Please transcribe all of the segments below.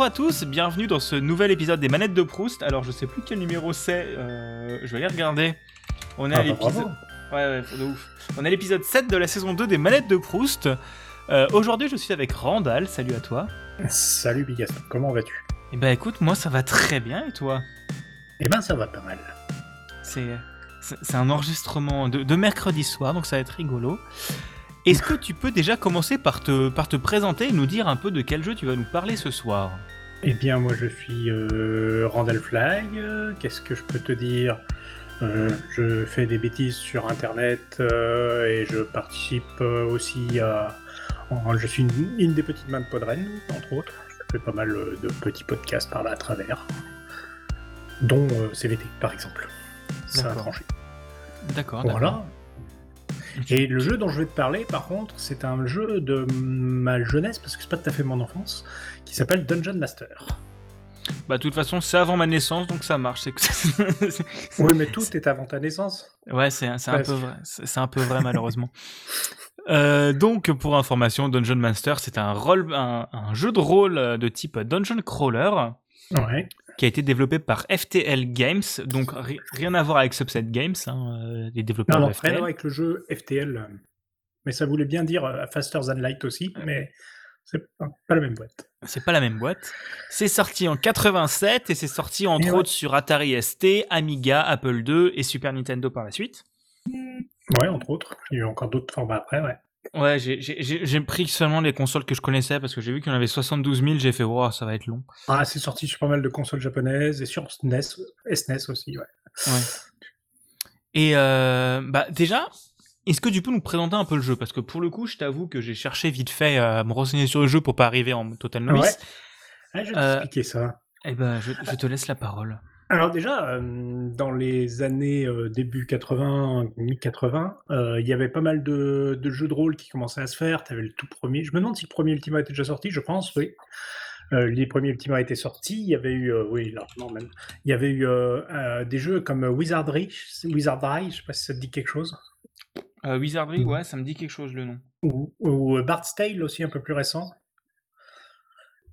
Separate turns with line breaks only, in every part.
Bonjour à tous, bienvenue dans ce nouvel épisode des manettes de Proust. Alors je sais plus quel numéro c'est, euh, je vais aller regarder. On est
Ah
à
bah,
l'épisode... Ouais, ouais, de ouf. On est à l'épisode 7 de la saison 2 des manettes de Proust. Euh, Aujourd'hui je suis avec Randall, salut à toi.
Salut Bigaston, comment vas-tu?
Et bah écoute, moi ça va très bien et toi?
Eh ben ça va pas mal.
C'est un enregistrement de, de mercredi soir, donc ça va être rigolo. Est-ce que tu peux déjà commencer par te, par te présenter et nous dire un peu de quel jeu tu vas nous parler ce soir?
Eh bien moi je suis euh, Randall Flag, qu'est-ce que je peux te dire? Euh, Je fais des bêtises sur internet euh, et je participe aussi à... en- je suis une, une des petites mains de Podren, entre autres. Je fais pas mal de petits podcasts par là à travers, dont CVT par exemple. Ça a
D'accord.
tranché.
D'accord,
Voilà. Et le jeu dont je vais te parler, par contre, c'est un jeu de ma jeunesse, parce que c'est pas tout à fait mon enfance, qui s'appelle Dungeon Master.
Bah de toute façon c'est avant ma naissance donc ça marche.
Oui, mais tout est avant ta naissance.
Ouais, c'est un peu vrai. C'est un peu vrai malheureusement. Euh, donc pour information, Dungeon Master c'est un un, un jeu de rôle de type dungeon crawler
Ouais.
Qui a été développé par FTL Games, donc ri- rien à voir avec Subset Games, hein, euh, les développeurs
Non, non,
de
rien à
FTL.
voir avec le jeu FTL. Mais ça voulait bien dire euh, Faster Than Light aussi, mais c'est pas la même boîte.
C'est pas la même boîte. C'est sorti en 87 et c'est sorti entre
ouais.
autres sur Atari ST, Amiga, Apple II et Super Nintendo par la suite.
Ouais, entre autres. Il y a eu encore d'autres formats après, ouais.
Ouais, j'ai- pris seulement les consoles que je connaissais parce que j'ai vu qu'il y en avait 72 000, j'ai fait, wow, ça va être long.
Ah, c'est sorti sur pas mal de consoles japonaises et sur SNES, SNES aussi, ouais.
Ouais. Et euh, bah déjà, est-ce que tu peux nous présenter un peu le jeu? Parce que pour le coup, je t'avoue que j'ai cherché vite fait à me renseigner sur le jeu pour pas arriver en total novice.
Ouais. Ah, je vais
Euh,
t'expliquer ça.
Et ben, je, je te laisse la parole.
Alors déjà, euh, dans les années euh, début 80, mi-80, euh, il y avait pas mal de, de jeux de rôle qui commençaient à se faire. Tu avais le tout premier. Je me demande si le premier Ultima était déjà sorti, je pense, oui. Euh, les premiers Ultima étaient sortis. Il y avait eu, euh, oui, largement même. Il y avait eu euh, euh, des jeux comme Wizardry, Wizardry, je sais pas si ça te dit quelque chose.
Euh, Wizardry,
Mhm.
ouais, ça me dit quelque chose le nom.
Ou, ou Bard's Tale aussi, un peu plus récent.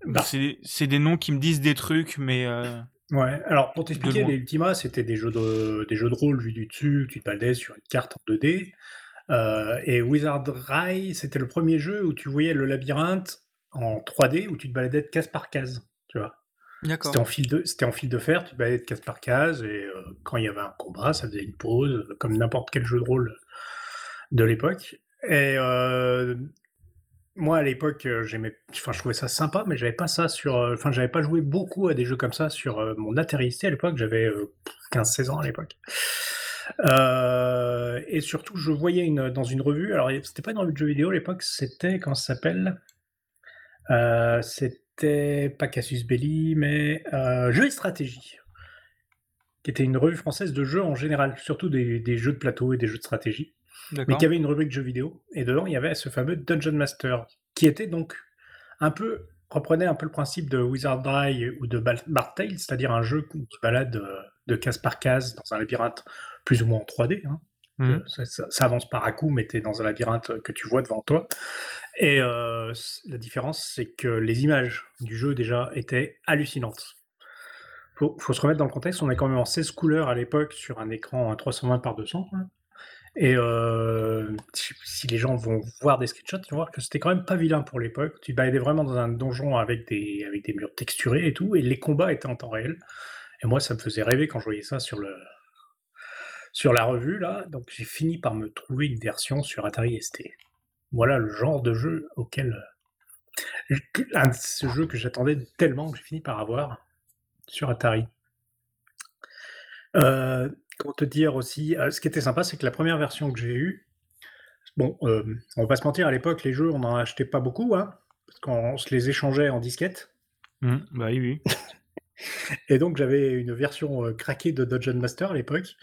Bah.
C'est c'est des noms qui me disent des trucs, mais euh,
Ouais, alors pour t'expliquer,
loin.
les Ultima, c'était des jeux de, des jeux de rôle vus du dessus, tu te baladais sur une carte en 2D. Euh, et Wizardry, c'était le premier jeu où tu voyais le labyrinthe en 3D, où tu te baladais de case par case, tu vois.
d'accord.
C'était en, fil de, c'était en fil de fer, tu te baladais de case par case, et euh, quand il y avait un combat, ça faisait une pause, comme n'importe quel jeu de rôle de l'époque. Et euh, moi, à l'époque, euh, j'aimais, enfin, je trouvais ça sympa, mais j'avais pas ça sur, euh, enfin, j'avais pas joué beaucoup à des jeux comme ça sur euh, mon Atari à l'époque. J'avais euh, 15-16 ans à l'époque. Et surtout, je voyais une, dans une revue. Alors, c'était pas une revue de jeux vidéo à l'époque. C'était comment ça s'appelle? C'était pas Cassius Belli, mais Jeux et stratégie, qui était une revue française de jeux en général, surtout des jeux de plateau et des jeux de stratégie mais qui avait une rubrique jeux vidéo. Et dedans, il y avait ce fameux Dungeon Master, qui était donc un peu reprenait un peu le principe de Wizardry ou de Bard Tale, c'est-à-dire un jeu qui se balade euh, de case par case dans un labyrinthe plus ou moins en 3D. hein.
Mhm.
Euh, Ça, ça- ça avance par à coup, mais tu es dans un labyrinthe que tu vois devant toi. Et euh, la différence, c'est que les images du jeu déjà étaient hallucinantes. Faut, faut se remettre dans le contexte, on est quand même en 16 couleurs à l'époque sur un écran à 320 par 200. hein. Et euh, si les gens vont voir des screenshots, ils vont voir que c'était quand même pas vilain pour l'époque. Tu baladais vraiment dans un donjon avec des, avec des murs texturés et tout, et les combats étaient en temps réel. Et moi, ça me faisait rêver quand je voyais ça sur, le, sur la revue, là. Donc j'ai fini par me trouver une version sur Atari ST. Voilà le genre de jeu auquel. Un de que j'attendais tellement que j'ai fini par avoir sur Atari. Euh, comment te dire aussi, euh, ce qui était sympa, c'est que la première version que j'ai eue, bon, euh, on va pas se mentir, à l'époque, les jeux, on n'en achetait pas beaucoup, hein, parce qu'on se les échangeait en disquette.
Mhm. Bah oui, oui.
Et donc, j'avais une version euh, craquée de Dungeon Master à l'époque.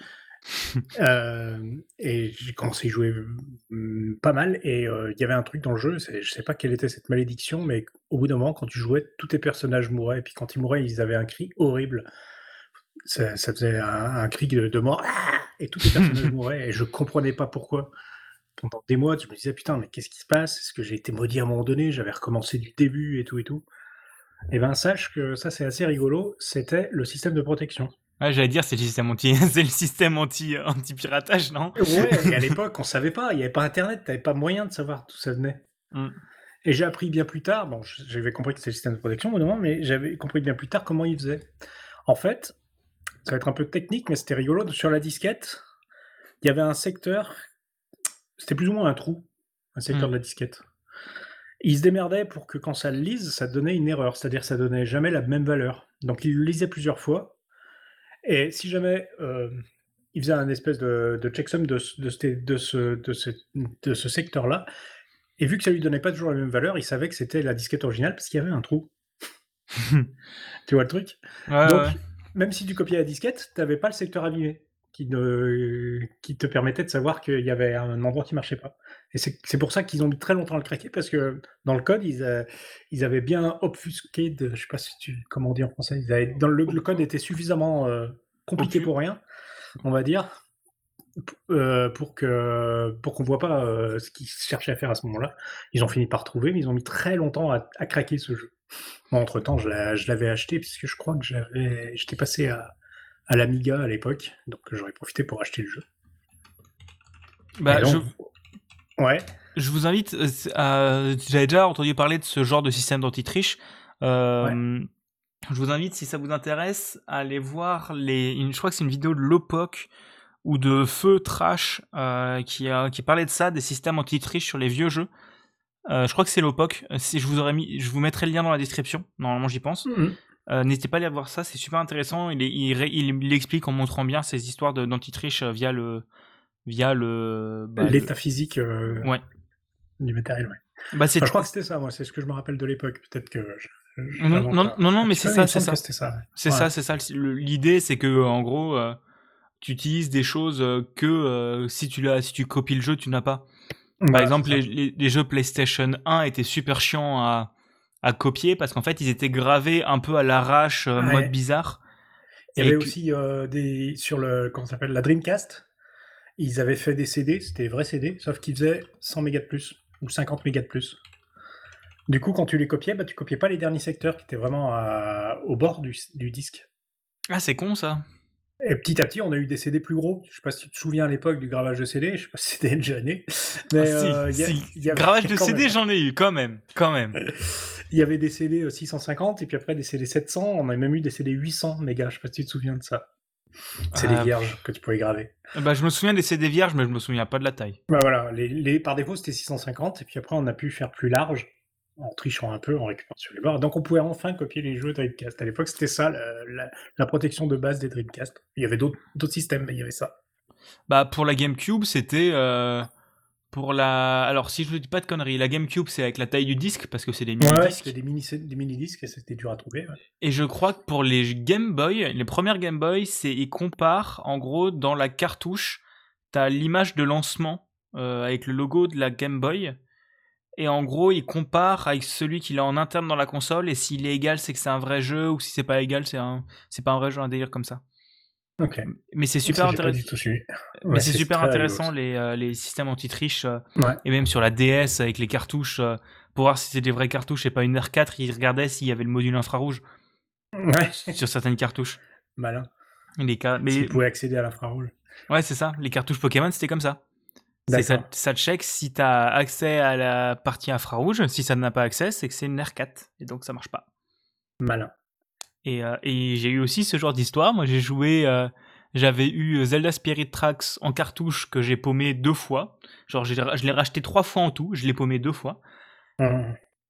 Et j'ai commencé à y jouer mm, pas mal. Et il y avait un truc dans le jeu, c'est- je sais pas quelle était cette malédiction, mais au bout d'un moment, quand tu jouais, tous tes personnages mouraient. Et puis quand ils mouraient, ils avaient un cri horrible. Ça, ça faisait un, un cri de, de mort. Ah et tous les personnages mouraient. Et je comprenais pas pourquoi. Pendant des mois, je me disais, putain, mais qu'est-ce qui se passe? Est-ce que j'ai été maudit à un moment donné? J'avais recommencé du début et tout et tout. Eh ben, sache que ça, c'est assez rigolo. C'était le système de protection.
Ouais, j'allais dire, c'est le système anti, c'est le système anti, anti piratage, non?
Ouais, et à l'époque, on savait pas. Il n'y avait pas Internet, t'avais pas moyen de savoir d'où ça venait.
Mm.
Et j'ai appris bien plus tard. Bon, j'avais compris que c'était le système de protection moment, mais j'avais compris bien plus tard comment il faisait. En fait, ça va être un peu technique, mais c'était rigolo. Sur la disquette, il y avait un secteur. C'était plus ou moins un trou, un secteur
Mm.
de la disquette. Il se démerdait pour que quand ça le lise, ça donnait une erreur, c'est-à-dire ça donnait jamais la même valeur. Donc il le lisait plusieurs fois, et si jamais euh, il faisait un espèce de, de checksum de, ce- de, ce- de ce, de ce, de ce secteur-là, et vu que ça lui donnait pas toujours la même valeur, il savait que c'était la disquette originale parce qu'il y avait un trou. tu vois le truc?
Ouais,
Donc,
ouais.
Même si tu copiais la disquette, tu n'avais pas le secteur abîmé qui, ne- qui te permettait de savoir qu'il y avait un endroit qui marchait pas. Et c'est pour ça qu'ils ont mis très longtemps à le craquer parce que dans le code, ils, euh, ils avaient bien obfusqué, de, je sais pas si tu, comment on dit en français, ils avaient- dans le, le code était suffisamment euh, compliqué pour rien, on va dire, euh, pour que pour qu'on voit pas euh, ce qu'ils cherchaient à faire à ce moment-là. Ils ont fini par trouver, mais ils ont mis très longtemps à, à craquer ce jeu. Moi, entre temps, je l'a- je l'avais acheté puisque je crois que j'avais, j'étais passé à, à l'Amiga à l'époque, donc j'aurais profité pour acheter le jeu.
Bah, je,
Ouais.
je vous invite euh, à. J'avais déjà entendu parler de ce genre de système d'anti-triche. Euh, Je vous invite, si ça vous intéresse, à aller voir les. une- je crois que c'est une vidéo de Lopoc ou de Feu Trash euh, qui, a, qui parlait de ça, des systèmes anti-triche sur les vieux jeux. Euh, je crois que c'est Lopoc. Euh, Si je vous aurais mis, je vous mettrai le lien dans la description. Normalement, j'y pense.
Mhm.
Euh, N'hésitez pas à aller voir ça, c'est super intéressant. Il, est- il, ré- il, il explique en montrant bien ces histoires d'anti-triche via le via le. bah,
L'état physique
Ouais.
du matériel. Ouais.
Bah
Enfin, je crois que c'était ça, moi, c'est ce que je me rappelle de l'époque. Peut-être que. je- je-
non, non, mais c'est ça, c'est ça. C'est
Ouais.
ça, c'est ça. L'idée, c'est que en gros, euh, tu utilises des choses que euh, si tu si tu copies le jeu, tu n'as pas. Par
Voilà,
exemple, les,
ça.
les- les jeux PlayStation 1 étaient super chiants à, à copier parce qu'en fait, ils étaient gravés un peu à l'arrache, euh,
Ouais.
mode bizarre.
Il y avait
que-
aussi euh, des sur le comment s'appelle la Dreamcast. Ils avaient fait des CD, c'était des vrais CD, sauf qu'ils faisaient 100 mégas de plus ou 50 mégas de plus. Du coup, quand tu les copiais, bah, tu copiais pas les derniers secteurs qui étaient vraiment à- au bord du, du disque.
Ah, c'est con ça.
Et petit à petit, on a eu des CD plus gros. Je sais pas si tu te souviens à l'époque du gravage de CD. Je sais pas si c'était déjà né. Mais
Ah, si,
euh, y a- y
Gravage de CD, j'en ai eu quand même, quand même.
Il y avait des CD euh, 650 et puis après des CD 700. On a même eu des CD 800 mégas. Je sais pas si tu te souviens de ça. C'est des
Ah,
vierges que tu pouvais graver.
Bah, je me souviens des CD vierges, mais je me souviens pas de la taille.
Bah voilà, les, les- par défaut c'était 650 et puis après on a pu faire plus large en trichant un peu, en récupérant sur les bords. Donc on pouvait enfin copier les jeux Dreamcast. À l'époque c'était ça la, la- la protection de base des Dreamcast. Il y avait d'autres systèmes, mais il y avait ça.
Bah, pour la GameCube, c'était euh, pour la. Alors, si je ne dis pas de conneries, la GameCube, c'est avec la taille du disque parce que c'est des
Ouais,
mini-disques.
c'était des mini des mini disques et c'était dur à trouver. ouais.
Et je crois que pour les Game Boy, les premières Game Boy, c'est ils comparent en gros dans la cartouche, t'as l'image de lancement euh, avec le logo de la Game Boy. Et en gros, ils comparent avec celui qu'il a en interne dans la console. Et s'il est égal, c'est que c'est un vrai jeu. Ou si c'est pas égal, c'est un, pas un vrai jeu, un délire comme ça.
Ok.
Mais c'est super
tout suivi.
Mais
Ouais,
c'est super intéressant les, euh, les systèmes anti-triche. euh,
Ouais.
Et même sur la DS avec les cartouches. euh, pour voir si c'était des vraies cartouches et pas une R4, ils regardaient s'il y avait le module infrarouge.
Ouais.
sur certaines cartouches.
Malin.
Les ca- mais
S'ils pouvaient accéder à l'infrarouge.
Ouais, c'est ça. Les cartouches Pokémon, c'était comme ça. C'est ça, check si t'as accès à la partie infrarouge. Si ça n'a pas accès, c'est que c'est une R4. Et donc ça marche pas.
Malin.
Et, euh, et j'ai eu aussi ce genre d'histoire. Moi, j'ai joué. euh, J'avais eu Zelda Spirit Tracks en cartouche que j'ai paumé deux fois. Genre, je l'ai racheté trois fois en tout. Je l'ai paumé deux fois.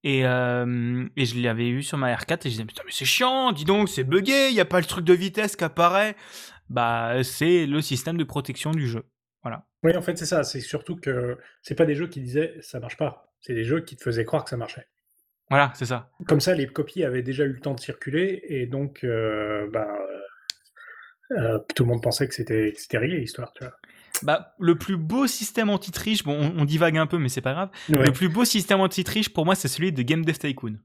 Et, euh, et je l'avais eu sur ma R4 et je disais putain mais c'est chiant, dis donc c'est buggé, il y a pas le truc de vitesse qui apparaît. Bah c'est le système de protection du jeu.
Oui, en fait, c'est ça. C'est surtout que c'est pas des jeux qui disaient ça marche pas. C'est des jeux qui te faisaient croire que ça marchait.
Voilà, c'est ça.
Comme ça, les copies avaient déjà eu le temps de circuler et donc, euh, bah, euh, tout le monde pensait que c'était que c'était réglé l'histoire. Tu vois.
Bah, le plus beau système anti-triche, bon, on, on divague un peu, mais c'est pas grave.
Ouais.
Le plus beau système anti-triche, pour moi, c'est celui de Game Dev Tycoon.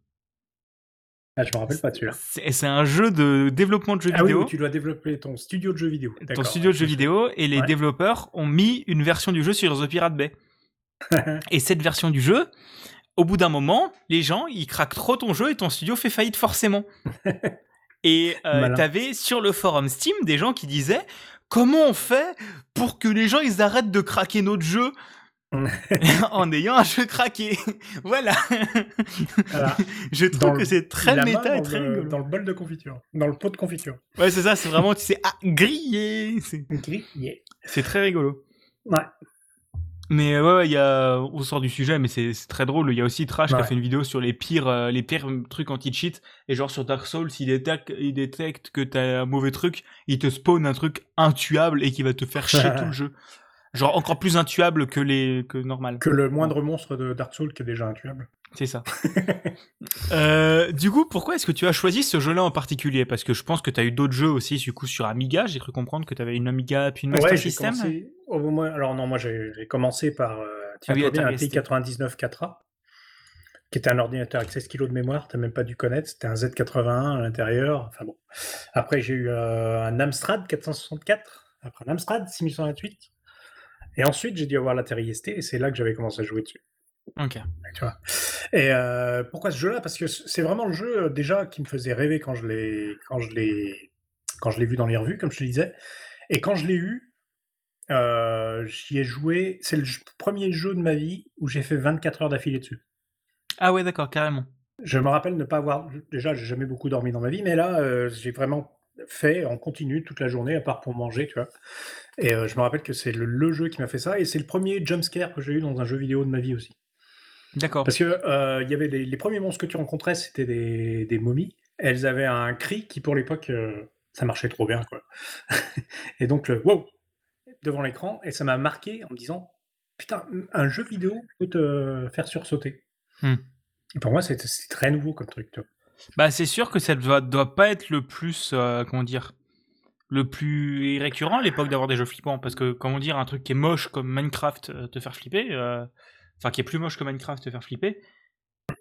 Ah, je me rappelle pas celui-là.
C'est un jeu de développement de jeux
Ah oui,
vidéo,
où tu dois développer ton studio de jeux vidéo.
ton studio de jeux
je-
vidéo, et les
Ouais.
développeurs ont mis une version du jeu sur The Pirate Bay. et cette version du jeu, au bout d'un moment, les gens, ils craquent trop ton jeu et ton studio fait faillite forcément. et euh, t'avais sur le forum Steam des gens qui disaient comment on fait pour que les gens ils arrêtent de craquer notre jeu? en ayant un jeu craqué. voilà. je trouve que c'est très méta et très
rigolo. Dans le bol de confiture. Dans le pot de confiture.
Ouais, c'est ça, c'est vraiment, tu sais, ah, grillé.
Grillé.
C'est très rigolo.
Ouais.
Mais ouais, il y a, on sort du sujet, mais c'est très drôle. Il y a aussi Trash qui a fait une vidéo sur les pires, euh, les pires trucs anti-cheat. Et genre sur Dark Souls, il détecte, il détecte que t'as un mauvais truc, il te spawn un truc intuable et qui va te faire chier tout le jeu. Genre encore plus intuable que les, que normal.
Que le moindre monstre de Dark Souls qui est déjà intuable.
C'est ça. euh, du coup, pourquoi est-ce que tu as choisi ce jeu-là en particulier? Parce que je pense que tu as eu d'autres jeux aussi, du coup, sur Amiga. J'ai cru comprendre que tu avais une Amiga puis une Master System.
alors non, moi j'ai commencé par euh, ah un T99 4A, qui était un ordinateur avec 16 kg de mémoire, tu même pas dû connaître. C'était un Z81 à l'intérieur. Enfin bon. Après, j'ai eu euh, un Amstrad 464, après un Amstrad 6128. Et ensuite, j'ai dû avoir l'Atari ST, et c'est là que j'avais commencé à jouer dessus.
Ok.
Tu vois. Et euh, pourquoi ce jeu-là? Parce que c'est vraiment le jeu euh, déjà qui me faisait rêver quand je l'ai quand je l'ai quand je l'ai vu dans les revues, comme je te disais. Et quand je l'ai eu, euh, j'y ai joué. C'est le premier jeu de ma vie où j'ai fait 24 heures d'affilée dessus.
Ah ouais, d'accord, carrément.
Je me rappelle ne pas avoir. Déjà, j'ai jamais beaucoup dormi dans ma vie, mais là, j'ai vraiment fait en continu toute la journée, à part pour manger, tu vois. Et je me rappelle que c'est le, le, jeu qui m'a fait ça, et c'est le premier jumpscare que j'ai eu dans un jeu vidéo de ma vie aussi.
D'accord.
Parce que euh, il y avait les, premiers monstres que tu rencontrais, c'était des, des, momies. Elles avaient un cri qui, pour l'époque, euh, ça marchait trop bien, quoi. et donc, le wow devant l'écran, et ça m'a marqué en me disant, putain, un jeu vidéo peut te faire sursauter. Hmm. Et pour moi, c'est très nouveau comme truc. Tu vois.
Bah, c'est sûr que ça doit, doit pas être le plus, euh, comment dire, le plus récurrent à l'époque d'avoir des jeux flippants, parce que comment dire, un truc qui est moche comme Minecraft te faire flipper enfin qui est plus moche que Minecraft te faire flipper.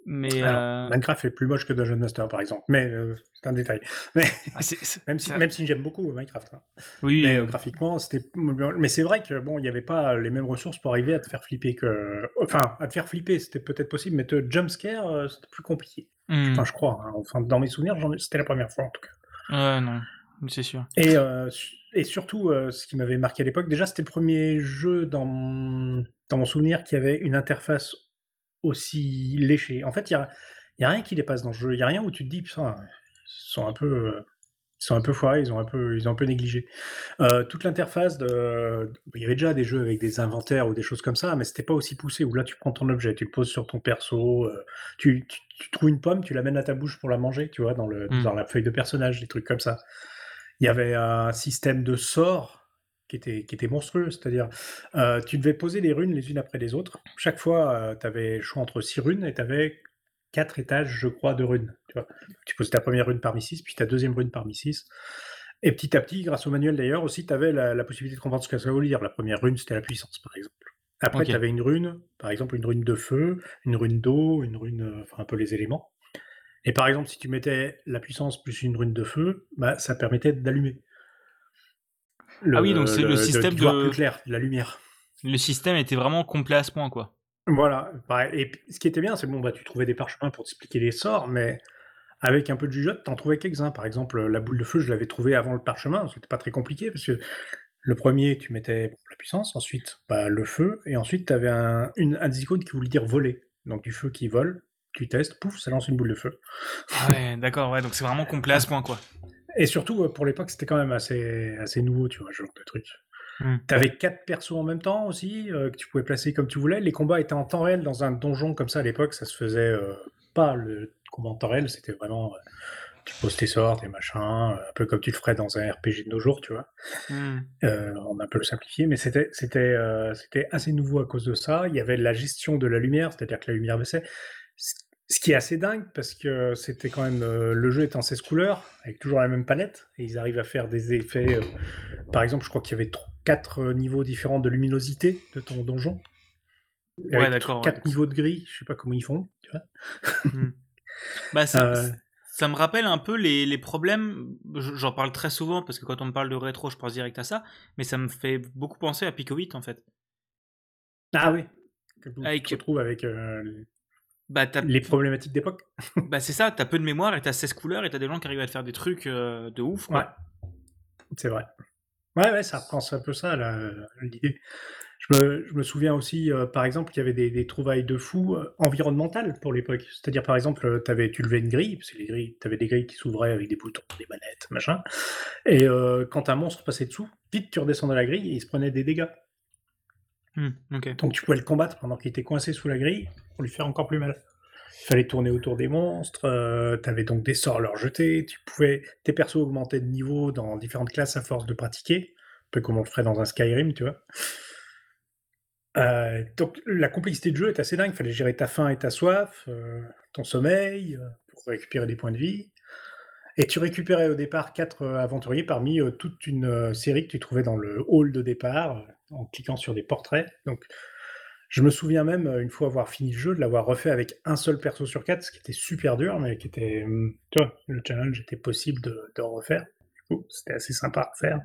Mais euh,
Minecraft est plus moche que Dungeon Master par exemple, mais euh, c'est un détail. Mais ah, même, si, même si j'aime beaucoup Minecraft. Hein.
Oui.
Mais euh, graphiquement, c'était. Mais c'est vrai que bon, il n'y avait pas les mêmes ressources pour arriver à te faire flipper que. Enfin, à te faire flipper, c'était peut-être possible, mais te jumpscare, c'était plus compliqué. Hmm. Enfin, je crois. Hein. Enfin, dans mes souvenirs, c'était la première fois en tout cas.
Ouais, non, c'est sûr.
Et, et surtout, ce qui m'avait marqué à l'époque, déjà, c'était le premier jeu dans dans mon souvenir qu'il y avait une interface aussi léchée. En fait, il n'y a, rien qui dépasse dans le jeu. Il n'y a rien où tu te dis, putain, ils sont un peu. Ils sont un peu foirés, ils ont un peu, ils ont un peu négligé. Euh, toute l'interface de, il y avait déjà des jeux avec des inventaires ou des choses comme ça, mais c'était pas aussi poussé. Où là, tu prends ton objet, tu le poses sur ton perso, euh, tu, trouves une pomme, tu l'amènes à ta bouche pour la manger, tu vois, dans le, mmh. dans la feuille de personnage, des trucs comme ça. Il y avait un système de sorts qui était, qui était monstrueux. C'est-à-dire, euh, tu devais poser les runes les unes après les autres. Chaque fois, euh, tu avais le choix entre six runes et tu avais quatre étages, je crois, de runes. Tu, vois. tu posais ta première rune parmi six, puis ta deuxième rune parmi six. Et petit à petit, grâce au manuel d'ailleurs, aussi, tu avais la, possibilité de comprendre ce que ça veut dire. La première rune, c'était la puissance, par exemple. Après, tu avais une rune, par exemple, une rune de feu, une rune d'eau, une rune, euh, enfin, un peu les éléments. Et par exemple, si tu mettais la puissance plus une rune de feu, bah, ça permettait d'allumer
ah oui, donc c'est le, système de,
plus clair, la lumière.
Le système était vraiment complet à ce point, quoi.
Voilà. Et ce qui était bien, c'est bon, bah, tu trouvais des parchemins pour t'expliquer les sorts, mais avec un peu de jugeote, t'en trouvais quelques-uns. Par exemple, la boule de feu, je l'avais trouvé avant le parchemin. C'était pas très compliqué parce que le premier, tu mettais la puissance, ensuite bah, le feu, et ensuite tu avais un, une, un icône qui voulait dire voler. Donc du feu qui vole, tu testes, pouf, ça lance une boule de feu.
Ah ouais, d'accord, ouais, donc c'est vraiment complet à ce point, quoi.
Et surtout, euh, pour l'époque, c'était quand même assez, assez nouveau, tu vois, ce genre de truc. Hmm. Tu avais quatre persos en même temps aussi, euh, que tu pouvais placer comme tu voulais. Les combats étaient en temps réel dans un donjon comme ça à l'époque, ça se faisait euh, pas le combat en temps réel, c'était vraiment. tu poses tes sorts, tes machins, un peu comme tu le ferais dans un RPG de nos jours, tu vois. Hmm. on a un peu le simplifié, mais c'était c'était c'était assez nouveau à cause de ça. Il y avait la gestion de la lumière, c'est-à-dire que la lumière baissait. Ce qui est assez dingue parce que c'était quand même euh, le jeu est en 16 couleurs avec toujours la même palette et ils arrivent à faire des effets. Euh, par exemple, je crois qu'il y avait quatre euh, niveaux différents de luminosité de ton donjon.
Ouais, d'accord.
Quatre niveaux de gris, je sais pas comment ils font. Tu vois
hmm. bah, ça, ça, me rappelle un peu les, les problèmes. J'en parle très souvent parce que quand on me parle de rétro, je pense direct à ça. Mais ça me fait beaucoup penser à Pico 8 en fait.
Ah oui. Que tu avec... retrouves avec
Bah,
les problématiques d'époque.
bah c'est ça, t'as peu de mémoire et t'as 16 couleurs et t'as des gens qui arrivent à te faire des trucs euh, de ouf. Quoi.
Ouais, c'est vrai. Ouais, ouais, ça reprend un peu ça, l'idée. Je me, je me souviens aussi, euh, par exemple, qu'il y avait des, des trouvailles de fous euh, environnementales pour l'époque. C'est-à-dire, par exemple, euh, t'avais, tu levais une grille, parce que les grilles, tu avais des grilles qui s'ouvraient avec des boutons, des manettes, machin. Et quand un monstre passait dessous, vite tu redescendais la grille et il se prenait des dégâts.
Hmm.
Donc tu pouvais le combattre pendant qu'il était coincé sous la grille pour lui faire encore plus mal. Il fallait tourner autour des monstres, tu avais donc des sorts à leur jeter, tu pouvais, tes persos augmentaient de niveau dans différentes classes à force de pratiquer, un peu comme on le ferait dans un Skyrim, tu vois. Euh, donc la complexité de jeu est assez dingue, il fallait gérer ta faim et ta soif, euh, ton sommeil, euh, pour récupérer des points de vie. Et tu récupérais au départ quatre euh, aventuriers parmi euh, toute une euh, série que tu trouvais dans le hall de départ, euh, en cliquant sur des portraits. Donc je me souviens même, euh, une fois avoir fini le jeu, de l'avoir refait avec un seul perso sur quatre, ce qui était super dur, mais qui était... hum, Tu vois, le challenge était possible de, de refaire. Du coup, c'était assez sympa à refaire.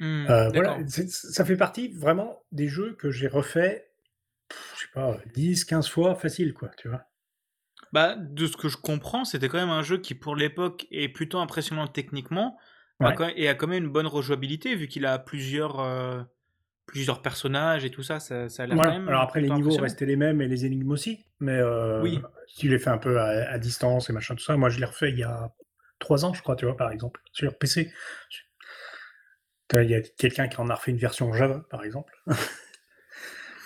Hmm,
Euh, voilà, ça fait partie vraiment des jeux que j'ai refait, pff, je sais pas, 10, 15 fois facile, quoi, tu vois.
Bah, de ce que je comprends, c'était quand même un jeu qui, pour l'époque, est plutôt impressionnant techniquement
Ouais.
et a quand même une bonne rejouabilité, vu qu'il a plusieurs, euh, plusieurs personnages et tout ça. Ça, ça a l'air
Voilà.
quand même.
Alors après, les niveaux restaient les mêmes et les énigmes aussi, mais euh,
Oui.
si tu les fais un peu à, à distance et machin, tout ça, moi je l'ai refait il y a 3 ans, je crois, tu vois, par exemple, sur PC. Il y a quelqu'un qui en a refait une version Java, par exemple.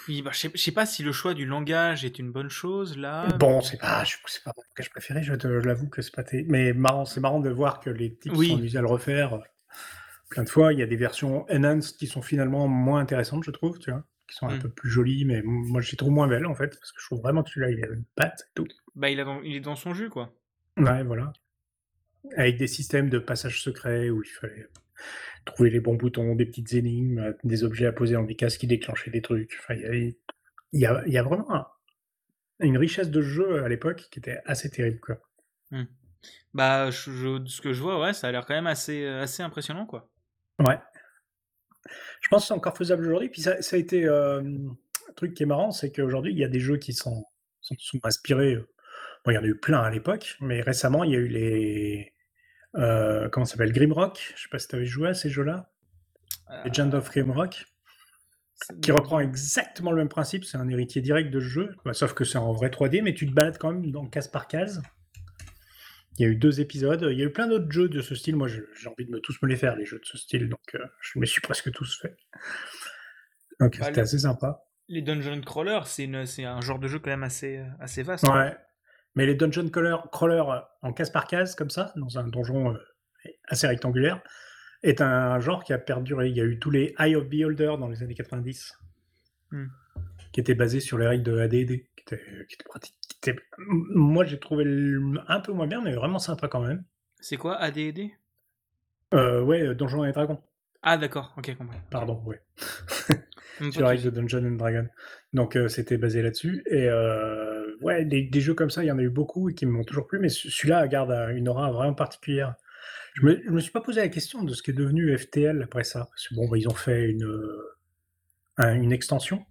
Oui, bah, je sais- je sais pas si le choix du langage est une bonne chose là.
Bon, c'est pas, je- c'est pas mon langage préféré, je te l'avoue que c'est pas tes... Mais marrant, c'est marrant de voir que les types
Oui.
sont amusés à le refaire euh, plein de fois. Il y a des versions enhanced qui sont finalement moins intéressantes, je trouve, tu vois, qui sont un
Mm.
peu plus jolies, mais m- moi je les trouve moins belles en fait, parce que je trouve vraiment que celui-là il a une patte et tout.
Bah, il, a dans- il est dans son jus, quoi.
Ouais, voilà. Avec des systèmes de passage secret où il fallait trouver les bons boutons, des petites énigmes, euh, des objets à poser dans des cases qui déclenchaient des trucs. Enfin, il y avait- il y a, il y a vraiment un- une richesse de jeu à l'époque qui était assez terrible, quoi.
Bah, je, je- de ce que je vois, ouais, ça a l'air quand même assez, assez impressionnant, quoi.
Ouais. Je pense que c'est encore faisable aujourd'hui. Puis ça, ça a été euh, un truc qui est marrant, c'est qu'aujourd'hui, il y a des jeux qui sont, sont, sont inspirés. euh, Bon, il y en a eu plein à l'époque, mais récemment, il y a eu les. Euh, comment ça s'appelle? Grimrock. Je sais pas si tu avais joué à ces jeux-là. Legend of Grimrock. Qui reprend exactement le même principe. C'est un héritier direct de ce jeu. Bah, sauf que c'est en vrai 3D, mais tu te balades quand même dans case par case. Il y a eu deux épisodes. Il y a eu plein d'autres jeux de ce style. Moi, j'ai envie de me tous me les faire, les jeux de ce style. Donc, euh, je me suis presque tous fait. Donc,
Bah,
c'était assez sympa.
Les dungeon crawlers, c'est un genre de jeu quand même assez, euh, assez vaste.
Ouais. Mais les dungeon crawler, crawler euh, en case par case, comme ça, dans un donjon euh, assez rectangulaire, est un genre qui a perduré. Il y a eu tous les Eye of Beholder dans les années 90,
Hmm.
qui étaient basés sur les règles de AD&D, qui étaient, qui étaient pratiques. qui étaient- Moi, j'ai trouvé un peu moins bien, mais vraiment sympa quand même.
C'est quoi AD&D
Euh, ouais, euh, Donjons et Dragons,
Ah, d'accord, ok, compris.
pardon, ouais. Sur les règles de Dungeon and Dragon. Donc euh, c'était basé là-dessus. Et euh, ouais, des, des jeux comme ça, il y en a eu beaucoup et qui m'ont toujours plu, mais ce- celui-là garde euh, une aura vraiment particulière. Je me, je me suis pas posé la question de ce qui est devenu FTL après ça. Parce que bon, bah, ils ont fait une, euh, un- une extension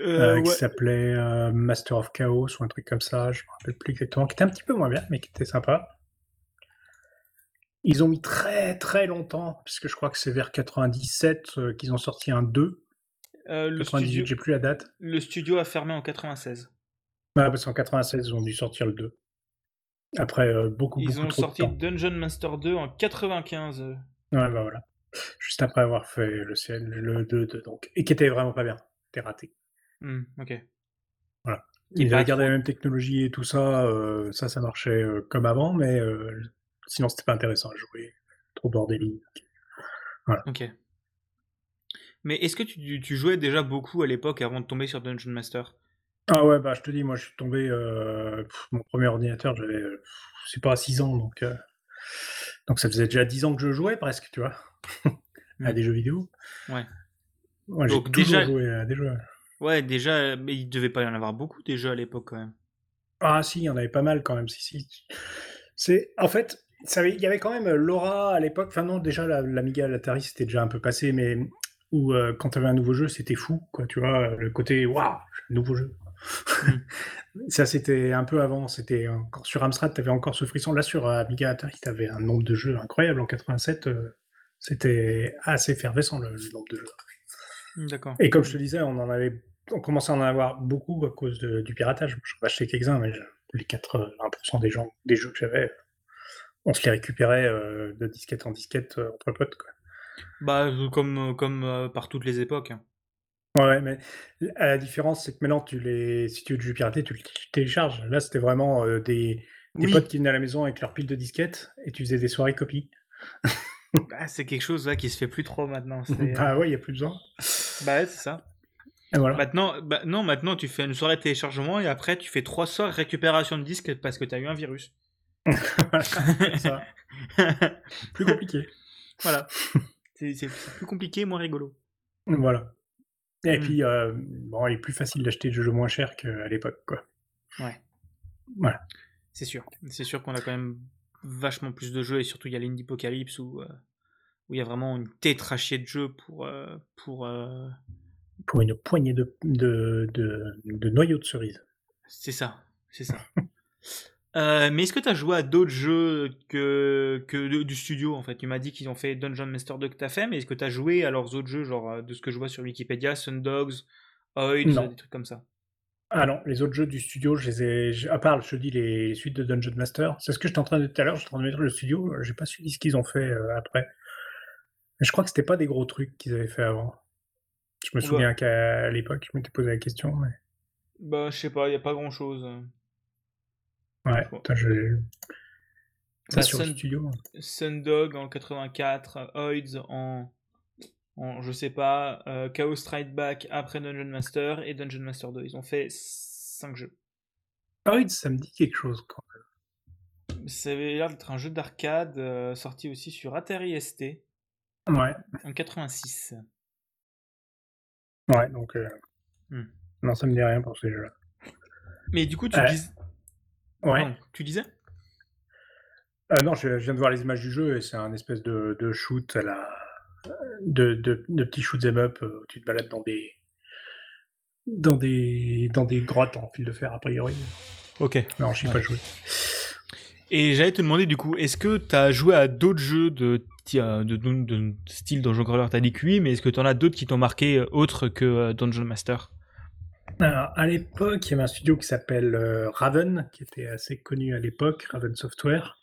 Euh,
euh, qui s'appelait Master of Chaos ou un truc comme ça, je me rappelle plus exactement, qui était un petit peu moins bien, mais qui était sympa. Ils ont mis très très longtemps, puisque je crois que c'est vers 97 euh, qu'ils ont sorti un 2.
Euh, le,
98,
studio,
j'ai plus la date.
le studio a fermé en 96.
Ouais, parce qu'en 96, ils ont dû sortir le 2. Après euh, beaucoup,
Ils
beaucoup
ont
trop
sorti
de temps.
Dungeon Master 2 en 95. euh.
Ouais, bah voilà. Juste après avoir fait le, CL le 2, de- donc. Et qui était vraiment pas bien. C'était raté.
Hum, ok.
Ils
pas
avaient gardé la même technologie et tout ça. euh, ça, ça marchait euh, comme avant, mais sinon, c'était pas intéressant à jouer. Trop bordélique.
Ok. Mais est-ce que tu, tu jouais déjà beaucoup à l'époque avant de tomber sur Dungeon Master?
Ah ouais, bah je te dis, moi, je suis tombé. euh, mon premier ordinateur, j'avais, euh, je sais pas, 6 ans, donc. euh, donc ça faisait déjà 10 ans que je jouais presque, tu vois, à
Mm.
des jeux vidéo.
Ouais.
J'ai
Donc
toujours
déjà-
joué à des jeux.
Ouais, déjà, mais il devait pas y en avoir beaucoup des jeux à l'époque quand même.
Ah si, il y en avait pas mal quand même. Si, si. C'est en fait, ça avait- il y avait quand même l'aura à l'époque. Enfin non, déjà la- l'Amiga, l'Atari, c'était déjà un peu passé, mais où euh, quand tu avais un nouveau jeu, c'était fou, quoi. Tu vois, le côté waouh, nouveau jeu. Mmh. ça, c'était un peu avant. C'était encore sur Amstrad, tu avais encore ce frisson. Là, sur Amiga Atari, tu avais un nombre de jeux incroyable. En 87, euh, c'était assez effervescent le, nombre de jeux.
Mmh, d'accord.
Et comme je te disais, on en avait, on commençait à en avoir beaucoup à cause du piratage. Je vais acheter quelques-uns, mais les 80% des gens, des jeux que j'avais, on se les récupérait euh, de disquette en disquette euh, entre potes. Quoi.
Bah, comme, comme par toutes les époques. Hein.
Ouais, mais la différence, c'est que maintenant, tu les si tu veux du piraté, tu le télécharges. Là, c'était vraiment, des potes qui venaient à la maison avec leur pile de disquettes et tu faisais des soirées copies.
Bah, c'est quelque chose, qui se fait plus trop maintenant,
Bah, ouais, il y a plus besoin.
Bah, ouais, c'est ça. Et voilà. Maintenant bah, non, maintenant tu fais une soirée de téléchargement et après tu fais trois soirées récupération de disques parce que tu as eu un virus.
ça. Plus compliqué.
Voilà. C'est plus compliqué, moins rigolo.
Voilà. Et mmh. puis, euh, bon, il est plus facile d'acheter des jeux moins chers qu'à l'époque, quoi.
Ouais.
Voilà.
C'est sûr. C'est sûr qu'on a quand même vachement plus de jeux et surtout il y a l'Indiepocalypse où, euh, où il y a vraiment une tétrachier de jeux pour. Euh, pour,
pour une poignée de, de, de, de noyaux de cerise.
C'est ça. C'est ça. Euh, mais est-ce que tu as joué à d'autres jeux que, que du studio en fait? Tu m'as dit qu'ils ont fait Dungeon Master 2 que tu as fait, mais est-ce que tu as joué à leurs autres jeux, genre euh, de ce que je vois sur Wikipédia, Sundogs, Oid, des trucs comme ça?
Ah non, les autres jeux du studio, je les ai. À part, je te dis, les suites de Dungeon Master, c'est ce que j'étais en train de dire tout à l'heure, j'étais en train de mettre le studio, j'ai pas suivi ce qu'ils ont fait euh, après. Mais je crois que c'était pas des gros trucs qu'ils avaient fait avant. Je me souviens qu'à l'époque, je m'étais posé la question. Mais...
Bah, je sais pas, il y a pas grand chose.
Ouais, je. Ça sur Sun, studio.
Hein. Sundog en 84, Oids en, en je sais pas, euh, Chaos Strike Back après Dungeon Master et Dungeon Master 2. Ils ont fait 5 jeux.
Oids, ça me dit quelque chose quand
même. Ça avait l'air d'être un jeu d'arcade euh, sorti aussi sur Atari ST.
Ouais.
En 86.
Ouais, donc. Euh... Hmm. Non, ça me dit rien pour ces jeux-là.
Mais du coup, tu dis
Ouais.
tu disais?
Euh, Non, je, viens de voir les images du jeu et c'est un espèce de, de shoot à la. de, de, de petits shoot them up euh, où tu te balades dans des. dans des. dans des grottes en fil de fer, a priori.
Ok.
Non, je n'ai pas joué.
Et j'allais te demander du coup, est-ce que tu as joué à d'autres jeux de, de style Dungeon Crawler T'as dit que mais est-ce que tu en as d'autres qui t'ont marqué euh, autres que Dungeon Master?
Alors, à l'époque, il y avait un studio qui s'appelle euh, Raven, qui était assez connu à l'époque, Raven Software,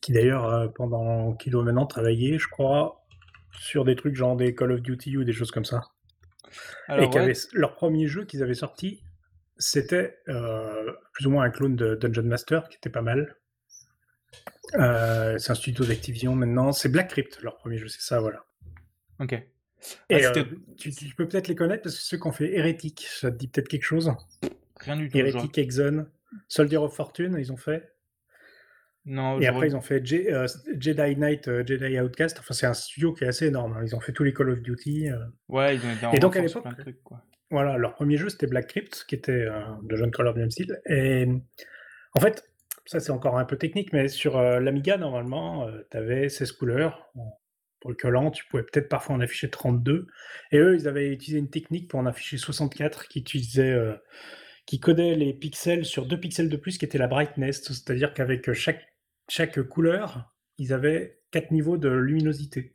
qui d'ailleurs, euh, pendant qui doit maintenant travailler, je crois, sur des trucs genre des Call of Duty ou des choses comme ça. et qui leur premier jeu qu'ils avaient sorti, c'était euh, plus ou moins un clone de Dungeon Master, qui était pas mal. c'est un studio d'Activision maintenant. C'est Black Crypt, leur premier jeu, c'est ça, voilà.
Ok.
Et euh, tu, peux peut-être les connaître parce que ceux qui ont fait Hérétique, ça te dit peut-être quelque chose
Rien du tout.
Hérétique, Exxon, Soldier of Fortune, ils ont fait.
Non,
et après, ils ont fait euh, Jedi Knight, euh, Jedi Outcast. Enfin, c'est un studio qui est assez énorme. Hein. Ils ont fait tous les Call of Duty.
Ouais, ils ont été
Et donc, à l'époque, voilà, leur premier jeu, c'était Black Crypt, qui était de John même style. Et en fait, ça, c'est encore un peu technique, mais sur l'Amiga, normalement, tu avais 16 couleurs pour le collant, tu pouvais peut-être parfois en afficher 32. Et eux, ils avaient utilisé une technique pour en afficher 64 qui utilisait, euh, qui codait les pixels sur deux pixels de plus, qui était la brightness. C'est-à-dire qu'avec chaque, chaque couleur, ils avaient quatre niveaux de luminosité.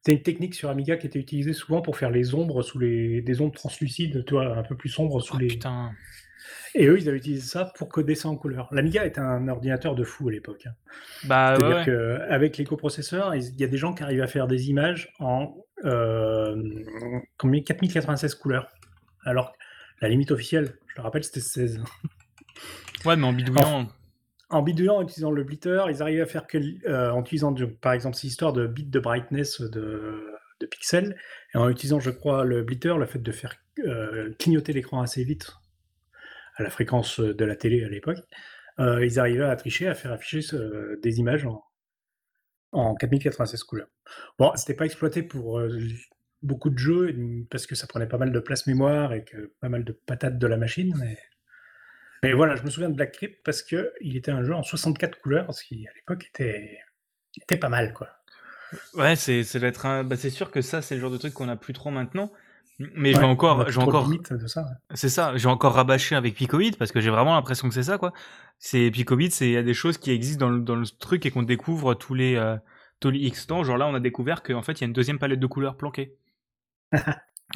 C'est une technique sur Amiga qui était utilisée souvent pour faire les ombres sous les des ombres translucides, tu vois, un peu plus sombres sous
oh,
les.
Putain.
Et eux, ils avaient utilisé ça pour coder ça en couleur. L'Amiga était un ordinateur de fou à l'époque.
Bah,
C'est-à-dire qu'avec les coprocesseurs, il y a des gens qui arrivent à faire des images en euh, 4096 couleurs. Alors, la limite officielle, je le rappelle, c'était 16.
Ouais, mais en bidouillant.
En, bidouillant, en utilisant le blitter, ils arrivaient à faire que, euh, en utilisant, par exemple, cette histoire de bits de brightness de, de pixels, et en utilisant, je crois, le blitter, le fait de faire euh, clignoter l'écran assez vite à la fréquence de la télé à l'époque, euh, ils arrivaient à tricher, à faire afficher des images en, en 4096 couleurs. Bon, c'était pas exploité pour euh, beaucoup de jeux parce que ça prenait pas mal de place mémoire et que pas mal de patates de la machine, mais, voilà, je me souviens de Black Crypt parce que il était un jeu en 64 couleurs, ce qui à l'époque était, était pas mal, quoi.
Ouais, c'est, être bah, c'est sûr que ça, c'est le genre de truc qu'on a plus trop maintenant. Mais j'ai encore, j'ai encore, c'est ça, j'ai encore rabâché avec Picobit parce que j'ai vraiment l'impression que c'est ça, quoi. C'est Picobit, c'est il y a des choses qui existent dans le, dans le truc et qu'on découvre tous les, euh, tous les X temps. Genre là, on a découvert qu'en fait, il y a une deuxième palette de couleurs planquée.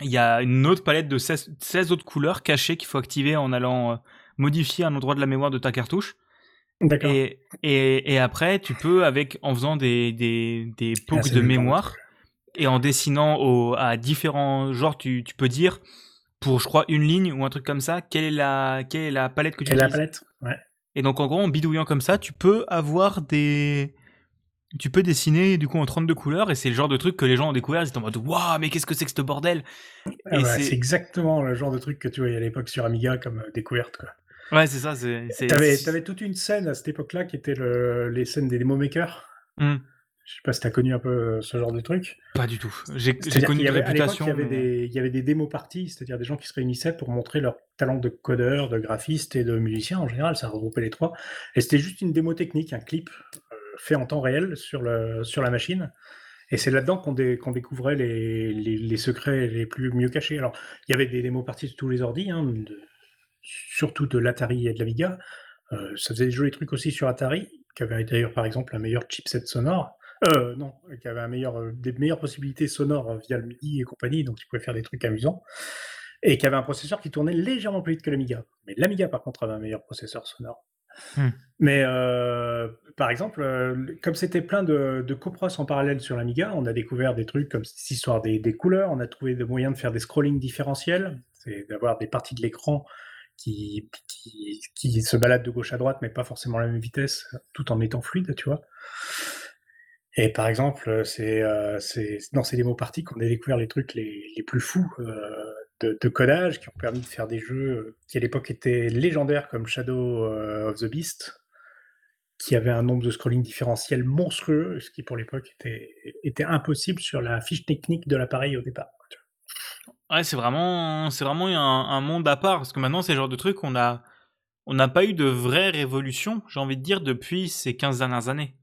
Il y a une autre palette de 16, 16 autres couleurs cachées qu'il faut activer en allant euh, modifier un endroit de la mémoire de ta cartouche.
D'accord.
Et, et, et après, tu peux, avec, en faisant des, des, des
Ah,
poks
c'est
de
temps,
mémoire et en dessinant au, à différents genres, tu, tu peux dire, pour, je crois, une ligne ou un truc comme ça, quelle est la, quelle est la palette que tu
Et la
utilises.
palette? Ouais.
Et donc, en gros, en bidouillant comme ça, tu peux avoir des. Tu peux dessiner du coup en 32 couleurs et c'est le genre de truc que les gens ont découvert. Ils étaient en mode Waouh, mais qu'est-ce que c'est que ce bordel?
Ah ouais,
c'est-
exactement le genre de truc que tu voyais à l'époque sur Amiga comme euh, découverte. Quoi.
Ouais, c'est ça. c'est c'est-
T'avais, toute une scène à cette époque-là qui était le, les scènes des démo makers.
Hmm,
Je sais pas si t'as connu un peu euh, ce genre de truc.
Pas du tout. J'ai connu
qu'il y
une
avait, à l'époque,
réputation.
il y avait des, il y avait des démo parties, c'est-à-dire des gens qui se réunissaient pour montrer leur talent de codeur, de graphiste et de musicien en général, ça regroupait les trois. Et c'était juste une démo technique, un clip euh, fait en temps réel sur, le, sur la machine. Et c'est là-dedans qu'on dé- qu'on découvrait les, les, les secrets les plus mieux cachés. Alors, il y avait des démos parties de tous les ordi, hein, de- surtout de l'Atari et de l'Amiga. Euh, ça faisait des jolis trucs aussi sur Atari, qui avait d'ailleurs par exemple un meilleur chipset sonore. Euh, non, qui avait un meilleur, euh, des meilleures possibilités sonores euh, via le MIDI et compagnie, donc il pouvait faire des trucs amusants. Et qui avait un processeur qui tournait légèrement plus vite que l'Amiga. Mais l'Amiga, par contre, avait un meilleur processeur sonore.
Hmm.
Mais euh, par exemple, euh, comme c'était plein de, de copros en parallèle sur l'Amiga, on a découvert des trucs comme cette histoire des, des couleurs, on a trouvé des moyens de faire des scrolling différentiels, c'est d'avoir des parties de l'écran qui, qui, qui se baladent de gauche à droite, mais pas forcément à la même vitesse, tout en étant fluide, tu vois. Et par exemple, c'est euh, c'est dans ces démos parties qu'on a découvert les trucs les, plus fous euh, de, codage qui ont permis de faire des jeux euh, qui à l'époque étaient légendaires comme Shadow euh, of the Beast, qui avait un nombre de scrolling différentiel monstrueux, ce qui pour l'époque était, impossible sur la fiche technique de l'appareil au départ.
Ouais, c'est vraiment, vraiment un, monde à part parce que maintenant c'est le genre de truc on a, on n'a pas eu de vraie révolution, j'ai envie de dire depuis ces 15 dernières années.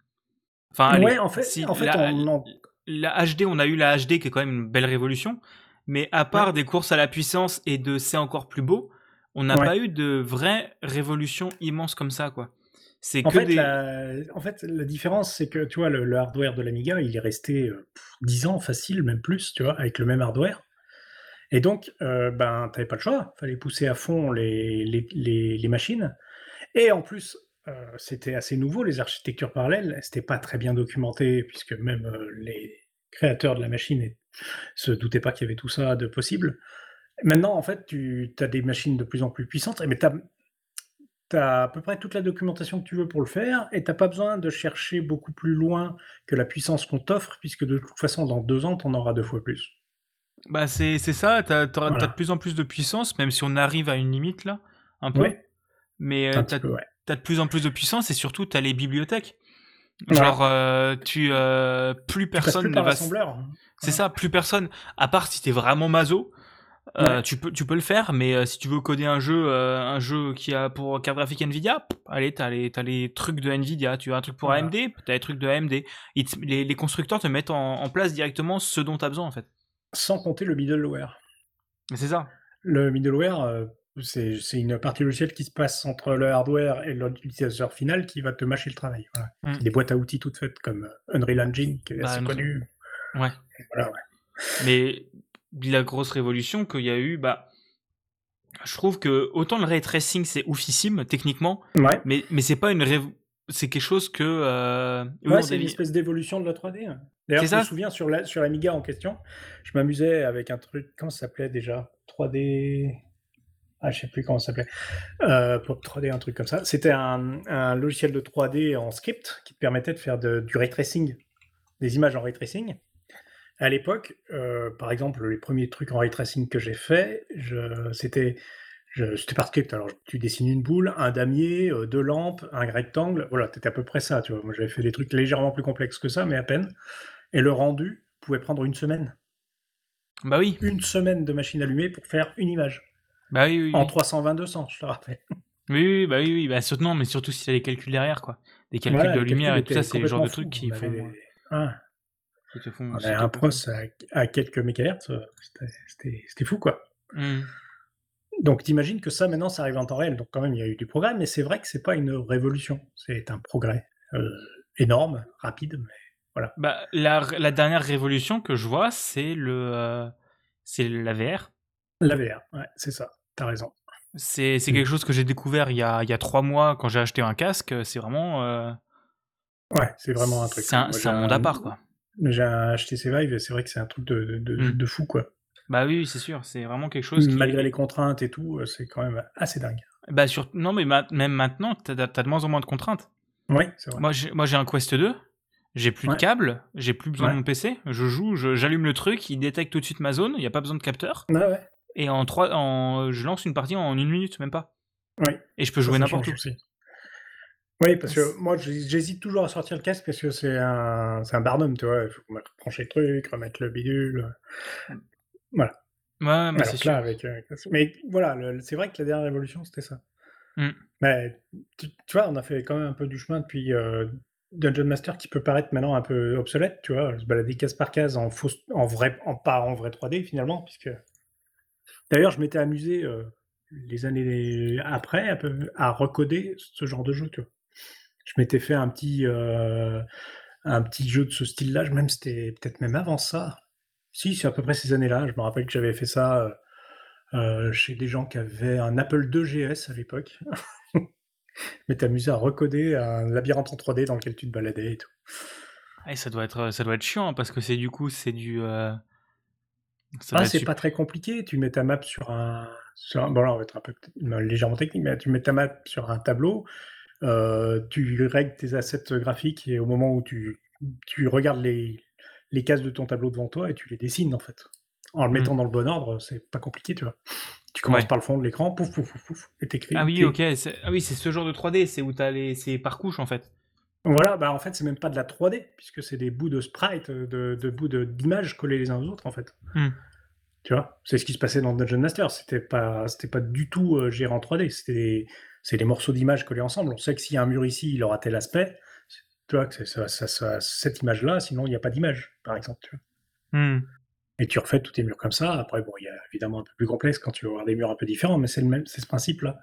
Enfin, allez,
ouais, en fait,
si,
en fait
la,
on, en-
la HD, on a eu la HD qui est quand même une belle révolution, mais à part
Ouais.
des courses à la puissance et de c'est encore plus beau, on n'a
Ouais.
pas eu de vraie révolution immense comme ça, quoi. C'est
En
que
fait,
des.
la, en fait, la différence, c'est que tu vois, le, le hardware de l'Amiga, il est resté euh, pff, 10 ans facile, même plus, tu vois, avec le même hardware. Et donc, euh, ben, t'avais pas le choix. fallait pousser à fond les, les, les, les machines. Et en plus, euh, c'était assez nouveau, les architectures parallèles. C'était pas très bien documenté, puisque même euh, les créateurs de la machine ne se doutaient pas qu'il y avait tout ça de possible. Maintenant, en fait, tu as des machines de plus en plus puissantes, mais tu as à peu près toute la documentation que tu veux pour le faire, et t'as pas besoin de chercher beaucoup plus loin que la puissance qu'on t'offre, puisque de toute façon, dans deux ans, tu en auras deux fois plus.
Bah, c'est ça,
Voilà.
t'as de plus en plus de puissance, même si on arrive à une limite là, un peu.
Ouais,
Mais euh,
ouais.
T'as de plus en plus de puissance et surtout t'as les bibliothèques. Genre, euh, tu, euh, plus personne
plus
ne va. C'est ça, plus personne, à part si t'es vraiment maso, euh,
Ouais.
tu peux tu peux le faire, mais si tu veux coder un jeu, un jeu qui a pour carte graphique Nvidia, pff, allez, t'as les t'as les trucs de Nvidia, tu as un truc pour. AMD, t'as les trucs de AMD. Te- les, les constructeurs te mettent en, en place directement ce dont t'as besoin en fait.
Sans compter le middleware.
C'est ça.
Le middleware, c'est une partie logicielle qui se passe entre le hardware et l'utilisateur final qui va te mâcher le travail. Voilà.
Mm.
Des boîtes à outils toutes faites comme euh, Unreal Engine, qui est
Bah,
assez connu.
Ouais.
Voilà, ouais.
Mais la grosse révolution qu'il y a eu, bah, je trouve que autant le ray tracing c'est oufissime techniquement,
Ouais.
mais mais c'est pas une rév- c'est quelque chose que euh,
Ouais, c'est une espèce d'évolution de la 3D. hein. D'ailleurs, je me souviens sur la sur l'Amiga en question, je m'amusais avec un truc, comment ça s'appelait déjà? 3D. Ah, je sais plus comment ça s'appelait. Euh, Pop 3D, un truc comme ça. C'était un, un logiciel de 3D en script qui te permettait de faire de- du ray tracing, des images en ray tracing. À l'époque, euh, par exemple, les premiers trucs en ray tracing que j'ai fait, c'était par script. Alors, tu dessines une boule, un damier, euh, deux lampes, un rectangle. Voilà, c'était à peu près ça. Tu vois. Moi, j'avais fait des trucs légèrement plus complexes que ça, mais à peine. Et le rendu pouvait prendre une semaine.
Bah oui,
Une semaine de machine allumée pour faire une image.
Bah oui, oui,
En
oui.
320-200, je te rappelle.
Oui, oui, bah oui, oui, bah surtout, non, mais surtout si t'as les calculs derrière, quoi. Des calculs
Voilà,
de lumière et tout ça, c'est le genre de trucs qui
On
font.
avait Ah.
qui te font
On a un pros à, à quelques mégahertz, euh, c'était- fou quoi.
Mmh.
Donc t'imagines que ça maintenant ça arrive en temps réel, donc quand même il y a eu du progrès, mais c'est vrai que c'est pas une révolution, c'est un progrès euh, énorme, rapide, mais voilà.
Bah, la, la dernière révolution que je vois, c'est le, euh, c'est la VR.
La VR, ouais, c'est ça, t'as raison.
C'est
Mm.
quelque chose que j'ai découvert il y a, il y a trois mois quand j'ai acheté un casque. C'est vraiment. euh,
Ouais, c'est vraiment un truc.
C'est un, monde à part, quoi.
J'ai un HTC Vive et c'est vrai que c'est un truc de,
Mm.
de fou quoi.
Bah oui, c'est sûr. C'est vraiment quelque chose qui.
Malgré les contraintes et tout, c'est quand même assez dingue.
Bah, sur... Non, mais ma- même maintenant, t'as as de moins en moins de contraintes.
Oui, c'est vrai.
Moi, j'ai moi, j'ai un Quest 2. J'ai plus
Ouais.
de câble, j'ai plus besoin
Ouais.
de mon PC. Je joue, j'allume le truc, il détecte tout de suite ma zone, il n'y a pas besoin de capteur.
Ouais, ouais.
Et en trois, en, je lance une partie en une minute, même pas.
Ouais.
Et je peux jouer n'importe où.
aussi. Oui, parce que moi, j'hé- j'hésite toujours à sortir le casque parce que c'est un, c'est un barnum, tu vois. Il faut brancher le truc, remettre le bidule. Voilà.
Ouais, mais c'est
avec, euh, mais voilà, c'est vrai que la dernière révolution, c'était ça.
Mm.
Mais tu, tu vois, on a fait quand même un peu du chemin depuis euh, Dungeon Master qui peut paraître maintenant un peu obsolète, tu vois, se balader case par case en fausse, en vrai, en pas en vrai 3D finalement, puisque d'ailleurs, je m'étais amusé euh, les années après peu, à recoder ce genre de jeu, tu vois. Je m'étais fait un petit, euh, un petit jeu de ce style-là, même c'était peut-être même avant ça. Si, c'est à peu près ces années-là. Je me rappelle que j'avais fait ça euh, chez des gens qui avaient un Apple II GS à l'époque. je m'étais amusé à recoder un labyrinthe en 3D dans lequel tu te baladais et tout.
Et ça doit être, ça doit être chiant parce que c'est du coup, c'est du. Ça
Ah, c'est pas très compliqué. Tu mets ta map sur un, sur un- Bon, là, on va être un peu légèrement technique, mais tu mets ta map sur un tableau. euh, tu règles tes assets graphiques et au moment où tu, tu regardes les, les cases de ton tableau devant toi et tu les dessines en fait. En le
Mm.
mettant dans le bon ordre, c'est pas compliqué, tu vois. Tu commences
Ouais.
par le fond de l'écran, pouf, pouf, pouf, pouf, et t'écris.
Ah oui, ok. c'est- Ah oui, c'est ce genre de 3D, c'est où t'as les, c'est par couche en fait.
Voilà, bah en fait, c'est même pas de la 3D, puisque c'est des bouts de sprite, de, de bouts de- d'images collés les uns aux autres, en fait.
Hmm.
Tu vois, c'est ce qui se passait dans Dungeon Master. C'était pas, c'était pas du tout euh, géré en 3D. C'était, des- c'est des morceaux d'images collés ensemble. On sait que s'il y a un mur ici, il aura tel aspect. Tu vois, que c'est ça, ça- ça- cette image-là, sinon il n'y a pas d'image, par exemple. Tu vois.
Hmm.
Et tu refais tous tes murs comme ça. Après, bon, il y a évidemment un peu plus complexe quand tu vas avoir des murs un peu différents, mais c'est le même, c'est ce principe-là.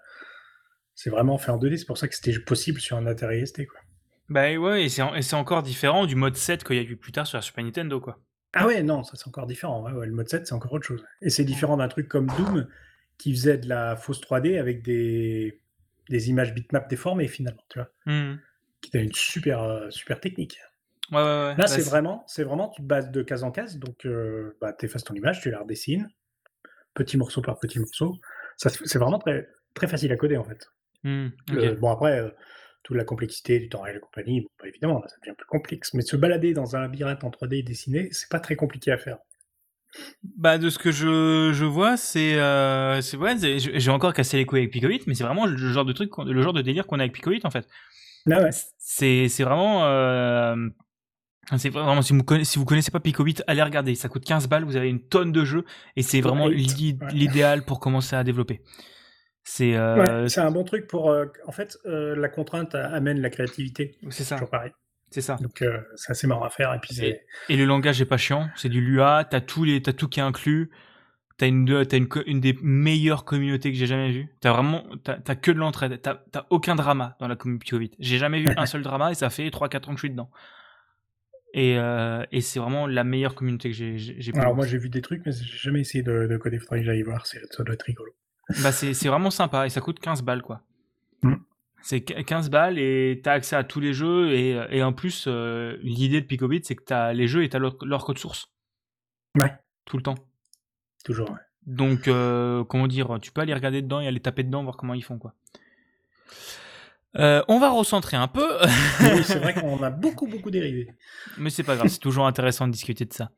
C'est vraiment fait en 2D. C'est pour ça que c'était possible sur un Atari ST, quoi.
Bah ouais, et c'est en- et c'est encore différent du mode 7 qu'il y a eu plus tard sur la Super Nintendo, quoi.
Ah ouais, non, ça c'est encore différent. Ouais, ouais, le mode 7, c'est encore autre chose. Et c'est différent d'un truc comme Doom qui faisait de la fausse 3D avec des, des images bitmap déformées finalement, tu vois,
Hmm.
qui a une super, euh, super technique.
Ouais, ouais, ouais.
Là,
Bah,
c'est vraiment, c'est vraiment, tu te bases de case en case, donc euh, bah, tu effaces ton image, tu la redessines, petit morceau par petit morceau. Ça, c'est vraiment très, très facile à coder en fait.
Hmm, ok.
Le- bon, après, euh, toute la complexité du temps réel et compagnie, bon, bah, évidemment, là, ça devient plus complexe. Mais se balader dans un labyrinthe en 3D dessiné, c'est pas très compliqué à faire.
Bah de ce que je, je vois, c'est euh, ouais, j'ai encore cassé les couilles avec Pico 8, mais c'est vraiment le genre de truc, le genre de délire qu'on a avec Pico 8 en fait.
Ah ouais.
C'est vraiment euh, c'est vraiment si vous connaissez si vous connaissez pas Pico 8, allez regarder, ça coûte 15 balles, vous avez une tonne de jeux et c'est vraiment
ouais.
l'idéal pour commencer à développer. C'est euh,
Ouais, c'est un bon truc pour. euh, en fait, euh, la contrainte amène la créativité.
c'est ça,
Toujours pareil.
c'est ça.
Donc, euh, c'est assez marrant à faire. Et puis, c'est.
Et le langage est pas chiant, c'est du Lua, t'as les, t'as tout qui est inclus, t'as une, t'as une, des meilleures communautés que j'ai jamais vues. T'as vraiment, t'as, que de l'entraide, t'as, t'as aucun drama dans la communauté Covid. J'ai jamais vu un seul drama et ça fait 3-4 ans que je suis dedans. Et, euh, et c'est vraiment la meilleure communauté que j'ai, j'ai,
Alors, moi, j'ai vu des trucs, mais j'ai jamais essayé de, de coder. Faudrait que j'aille voir. c'est- Ça doit être rigolo.
Bah c'est, c'est vraiment sympa et ça coûte 15 balles quoi.
Mm.
C'est qu- 15 balles et t'as accès à tous les jeux et, et en plus euh, l'idée de Picobit c'est que t'as les jeux et t'as leur, leur code source.
Ouais.
Tout le temps.
Toujours. ouais.
Donc, euh, comment dire, tu peux aller regarder dedans et aller taper dedans, voir comment ils font, quoi. Euh, on va recentrer un peu,
Oui, c'est vrai qu'on a beaucoup, beaucoup dérivé.
mais c'est pas grave, c'est toujours intéressant de discuter de ça.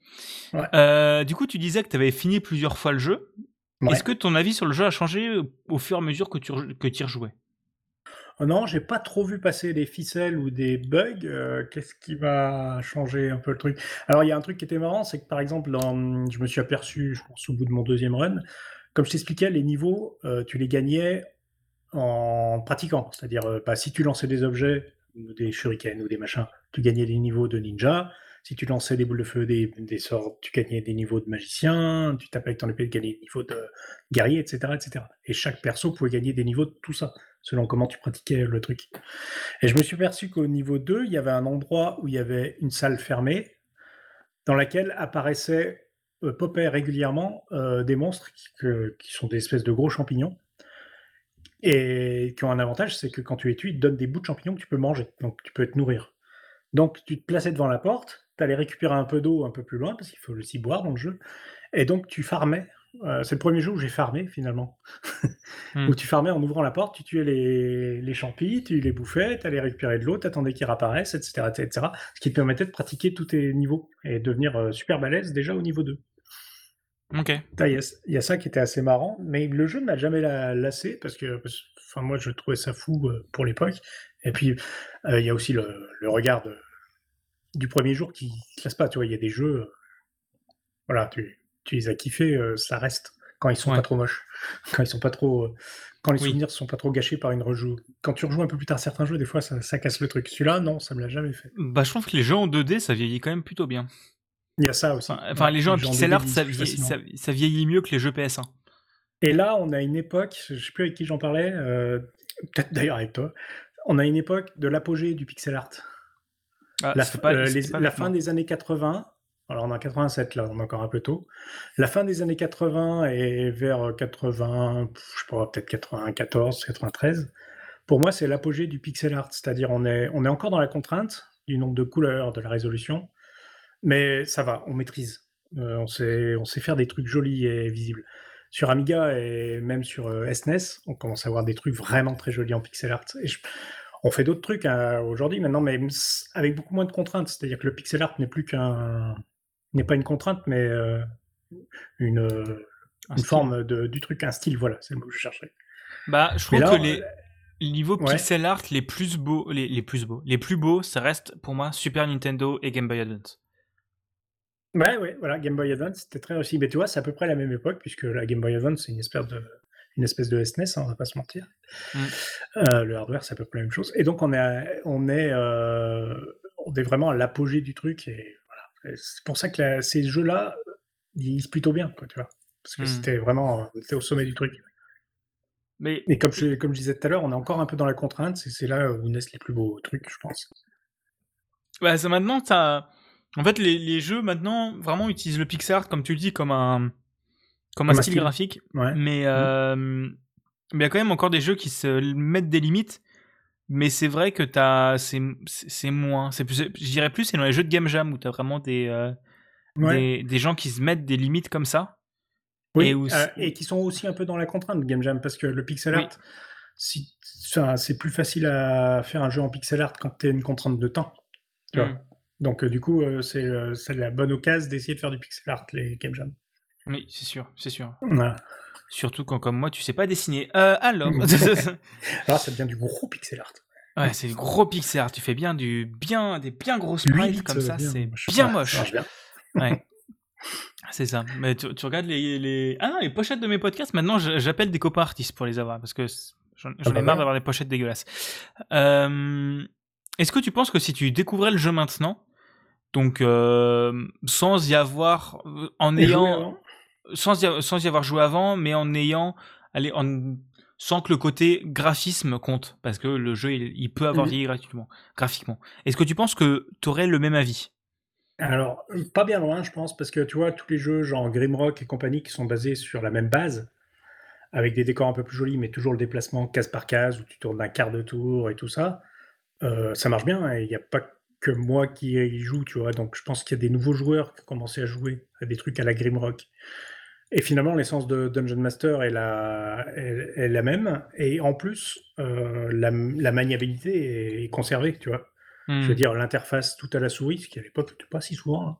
Ouais.
Euh, du coup, tu disais que tu avais fini plusieurs fois le jeu.
Ouais.
Est-ce que ton avis sur le jeu a changé au fur et à mesure que tu que y rejouais?
Oh non, j'ai pas trop vu passer des ficelles ou des bugs. euh, Qu'est-ce qui va changer un peu le truc? Alors, il y a un truc qui était marrant, c'est que par exemple, dans- je me suis aperçu, je pense, au bout de mon deuxième run, comme je t'expliquais, les niveaux, euh, tu les gagnais en pratiquant. C'est-à-dire, euh, bah, si tu lançais des objets, des shurikens ou des machins, tu gagnais des niveaux de ninja. Si tu lançais des boules de feu, des, des sorts, tu gagnais des niveaux de magicien, tu tapais avec ton épée, tu gagnais des niveaux de guerrier, etc., etc. Et chaque perso pouvait gagner des niveaux de tout ça, selon comment tu pratiquais le truc. Et je me suis aperçu qu'au niveau 2, il y avait un endroit où il y avait une salle fermée, dans laquelle apparaissaient, euh, popaient régulièrement euh, des monstres qui, qui sont des espèces de gros champignons et qui ont un avantage, c'est que quand tu les tues, ils te donnent des bouts de champignons que tu peux manger, donc tu peux te nourrir. Donc tu te plaçais devant la porte, tu allais récupérer un peu d'eau un peu plus loin, parce qu'il faut aussi boire dans le jeu, et donc tu farmais. Euh, c'est le premier jeu où j'ai farmé finalement. Où tu farmais en ouvrant la porte, tu tuais les, les champis, tu les bouffais, tu allais récupérer de l'eau, tu attendais qu'ils réapparaissent, etc., etc. Ce qui te permettait de pratiquer tous tes niveaux et devenir euh, super balèze déjà au niveau 2.
Ok.
Il y, a ça qui était assez marrant, mais le jeu ne m'a jamais lassé parce que, enfin, moi, je trouvais ça fou euh, pour l'époque. Et puis, il y a aussi le, regard du premier jour qui ne lasse pas. Tu vois, il y a des jeux, euh, voilà, tu, tu, les as kiffés, ça reste quand ils sont pas trop moches, quand ils sont pas trop, quand les souvenirs sont pas trop gâchés par une rejoue. Quand tu rejoues un peu plus tard certains jeux, des fois, ça, ça casse le truc. Celui-là, non, ça me l'a jamais fait.
Bah, je trouve que les jeux en 2D, ça vieillit quand même plutôt bien.
Il y a ça aussi.
Enfin, les jeux en pixel art, ça, vieillit, mieux que les jeux PS1.
Et là, on a une époque, je sais plus avec qui j'en parlais, euh, peut-être d'ailleurs avec toi, on a une époque de l'apogée du pixel art. Ah, la, euh, fin des années 80, alors on est en 87 là, on est encore un peu tôt. La fin des années 80 et vers 80, je sais pas, peut-être 94, 93. Pour moi, c'est l'apogée du pixel art, c'est-à-dire on est, on est encore dans la contrainte du nombre de couleurs, de la résolution, mais ça va, on maîtrise. Euh, on, sait, on sait faire des trucs jolis et visibles. Sur Amiga et même sur SNES, euh, on commence à avoir des trucs vraiment très jolis en pixel art. Et on fait d'autres trucs hein, aujourd'hui maintenant, mais avec beaucoup moins de contraintes. C'est-à-dire que le pixel art n'est plus qu'un, n'est pas une contrainte, mais euh, une, une forme de, du truc, un style. Voilà, c'est le mot que je cherchais.
Bah, je trouve que les niveaux pixel art les plus beaux, les, les, plus beaux, les plus beaux, ça reste pour moi Super Nintendo et Game Boy Advance.
Ouais, ouais, voilà, Game Boy Advance, c'était très réussi. Mais tu vois, c'est à peu près la même époque, puisque la Game Boy Advance, c'est une espèce de, une espèce de SNES, hein, on va pas se mentir. Mm. Euh, le hardware, c'est à peu près la même chose. Et donc, on est, on est, euh, on est vraiment à l'apogée du truc. Et voilà. C'est pour ça que ces jeux-là, ils se plutôt bien, quoi, tu vois. Parce que mm. c'était vraiment, au sommet du truc. Mais... Et comme je, comme je disais tout à l'heure, on est encore un peu dans la contrainte. C'est là où naissent les plus beaux trucs, je pense.
Bah, c'est maintenant, ça en fait, les, jeux maintenant vraiment utilisent le pixel art comme tu le dis comme un comme, un, style, graphique. Mais mmh. euh, mais il y a quand même encore des jeux qui se mettent des limites. Mais c'est vrai que t'as c'est c'est moins. C'est je dirais plus c'est dans les jeux de game jam où t'as vraiment des, euh, des, des gens qui se mettent des limites comme ça.
Oui, et, euh, et, qui sont aussi un peu dans la contrainte de game jam parce que le pixel art, si, c'est plus facile à faire un jeu en pixel art quand tu as une contrainte de temps. Tu vois. Mmh. Donc, du coup, euh, c'est la bonne occasion d'essayer de faire du pixel art, les game jam.
Oui, c'est sûr, c'est sûr. Surtout quand, comme moi, tu sais pas dessiner. alors. alors,
ça devient du gros pixel art.
Ouais, c'est du gros pixel art. Tu fais bien du bien des bien grosses sprites comme ça, c'est bien moche. Ouais. C'est ça. Mais tu, regardes les, les, Ah les pochettes de mes podcasts, maintenant j'appelle des copains artistes pour les avoir parce que j'en ah ai bah marre d'avoir des pochettes dégueulasses. Est-ce que tu penses que si tu découvrais le jeu maintenant, donc euh, sans y avoir, euh, en ayant, sans y, sans y avoir joué avant, mais en ayant, allez, en, sans que le côté graphisme compte, parce que le jeu il, peut avoir vieilli gratuitement, graphiquement. Est-ce que tu penses que tu aurais le même avis?
Alors, pas bien loin, je pense, parce que tu vois, tous les jeux genre Grimrock et compagnie qui sont basés sur la même base, avec des décors un peu plus jolis, mais toujours le déplacement case par case, où tu tournes d'un quart de tour et tout ça, euh, ça marche bien, et il n'y a pas que moi qui y joue, tu vois? Donc je pense qu'il y a des nouveaux joueurs qui ont commencé à jouer à des trucs à la Grimrock et finalement l'essence de Dungeon Master est la est la même et en plus, euh, la maniabilité est conservée, tu vois? Je veux dire l'interface tout à la souris, ce qui à l'époque n'était pas si souvent, hein,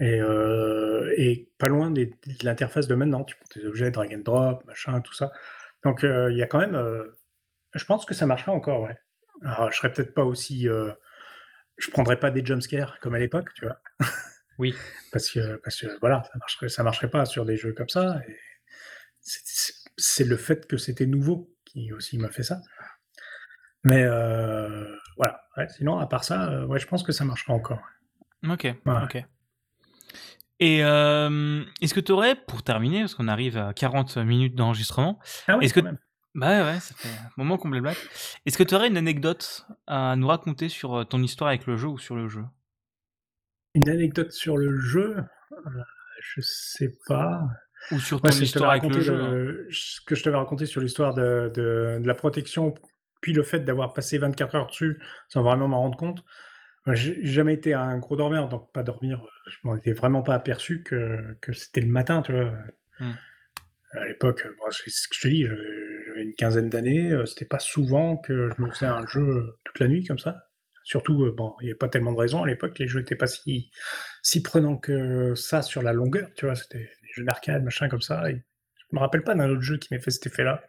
et euh, pas loin de l'interface de maintenant. Tu prends tes objets, drag and drop, machin, tout ça. Donc il y a quand même, je pense que ça marchera encore, ouais. Alors je serais peut-être pas aussi, je prendrais pas des jumpscares comme à l'époque, tu vois?
Oui.
Parce que parce que voilà, ça marcherait ça marcherait pas sur des jeux comme ça et c'est le fait que c'était nouveau qui aussi m'a fait ça. Mais voilà, sinon à part ça, ouais, je pense que ça marchera encore.
Ok, ok. Et euh, est-ce que tu aurais, pour terminer, parce qu'on arrive à 40 minutes d'enregistrement,
ah
est-ce que bah ouais, ça fait un moment qu'on blague. Est-ce que tu aurais une anecdote à nous raconter sur euh, ton histoire avec le jeu ou sur le jeu?
Une anecdote sur le jeu euh, Je sais pas.
Ou sur ton histoire avec le jeu
hein. Ce que je t'avais raconté sur l'histoire de, de, la protection, puis le fait d'avoir passé 24 heures dessus sans vraiment m'en rendre compte. J'ai jamais été un gros dormeur, donc pas dormir, je m'en étais vraiment pas aperçu que, que c'était le matin, tu vois. Mmh. À l'époque, c'est ce que je te dis, j'avais une quinzaine d'années, euh, c'était pas souvent que je me faisais un jeu toute la nuit comme ça. Surtout, euh, bon, il n'y avait pas tellement de raisons à l'époque, les jeux n'étaient pas si, si prenants que ça sur la longueur, tu vois, c'était des jeux d'arcade, machin comme ça. Et je me rappelle pas d'un autre jeu qui m'ait fait cet effet-là.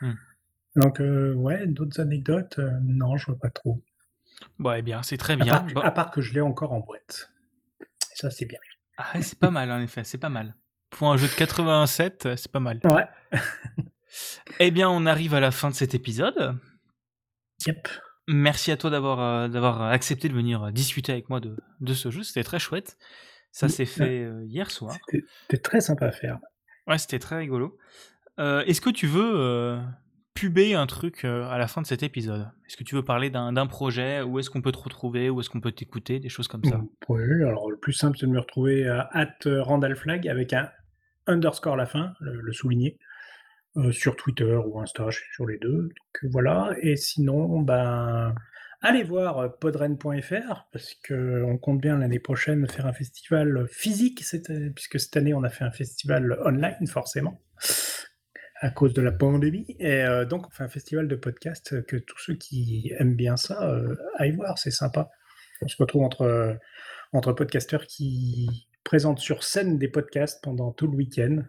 Mmh. Donc, euh, ouais, d'autres anecdotes, non, je vois pas trop.
Bon, eh bien, c'est très bien.
À part, que je l'ai encore en boîte. ça, c'est bien.
Ah, c'est pas mal, en effet, c'est pas mal. Pour un jeu de 87, c'est pas mal.
Ouais.
eh bien, on arrive à la fin de cet épisode.
Yep.
Merci à toi d'avoir euh, d'avoir accepté de venir euh, discuter avec moi de, de ce jeu. C'était très chouette. Ça s'est fait euh, hier soir.
C'était très sympa à faire.
Ouais, c'était très rigolo. Est-ce que tu veux puber un truc à la fin de cet épisode? Est-ce que tu veux parler d'un projet? Où est-ce qu'on peut te retrouver? Où est-ce qu'on peut t'écouter? Des choses comme ça
Oui, alors le plus simple, c'est de me retrouver à at Randallflag avec un underscore à la fin, le, souligner, euh, sur Twitter ou Insta, je suis sur les deux. Donc voilà. Et sinon, ben, allez voir podren.fr parce qu'on compte bien l'année prochaine faire un festival physique, puisque cette année, on a fait un festival online, forcément à cause de la pandémie. Et euh, donc, on fait un festival de podcasts que tous ceux qui aiment bien ça euh, aillent voir, c'est sympa. On se retrouve entre, entre podcasteurs qui présentent sur scène des podcasts pendant tout le week-end.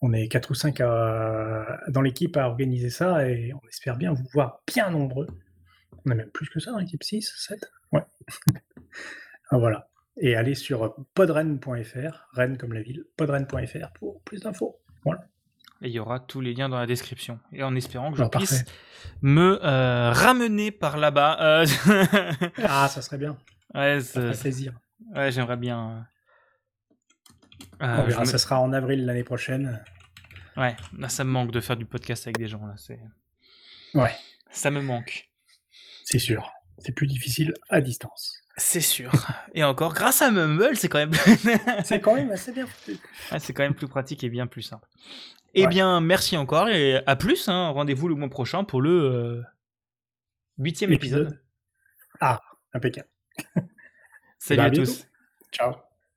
On est quatre ou cinq dans l'équipe à organiser ça et on espère bien vous voir bien nombreux. On a même plus que ça dans l'équipe 6, 7 Ouais. ah, voilà. Et allez sur podren.fr, Rennes comme la ville, podren.fr pour plus d'infos. Voilà.
Et il y aura tous les liens dans la description. Et en espérant que je ah, puisse me euh, ramener par là-bas. Euh,
ah, ça serait bien.
Ouais,
ça ferait plaisir.
Ouais, j'aimerais bien.
Euh, ça sera en avril l'année prochaine.
Ouais, là, ça me manque de faire du podcast avec des gens. Là, c'est.
Ouais.
Ça me manque.
C'est sûr. C'est plus difficile à distance.
C'est sûr. Et encore, grâce à Mumble, c'est quand même.
c'est quand même assez bien
c'est quand même plus pratique et bien plus simple. Eh bien, merci encore et à plus. Hein. Rendez-vous le mois prochain pour le euh, huitième épisode.
Ah, impeccable.
Salut bah, à tous.
Ciao.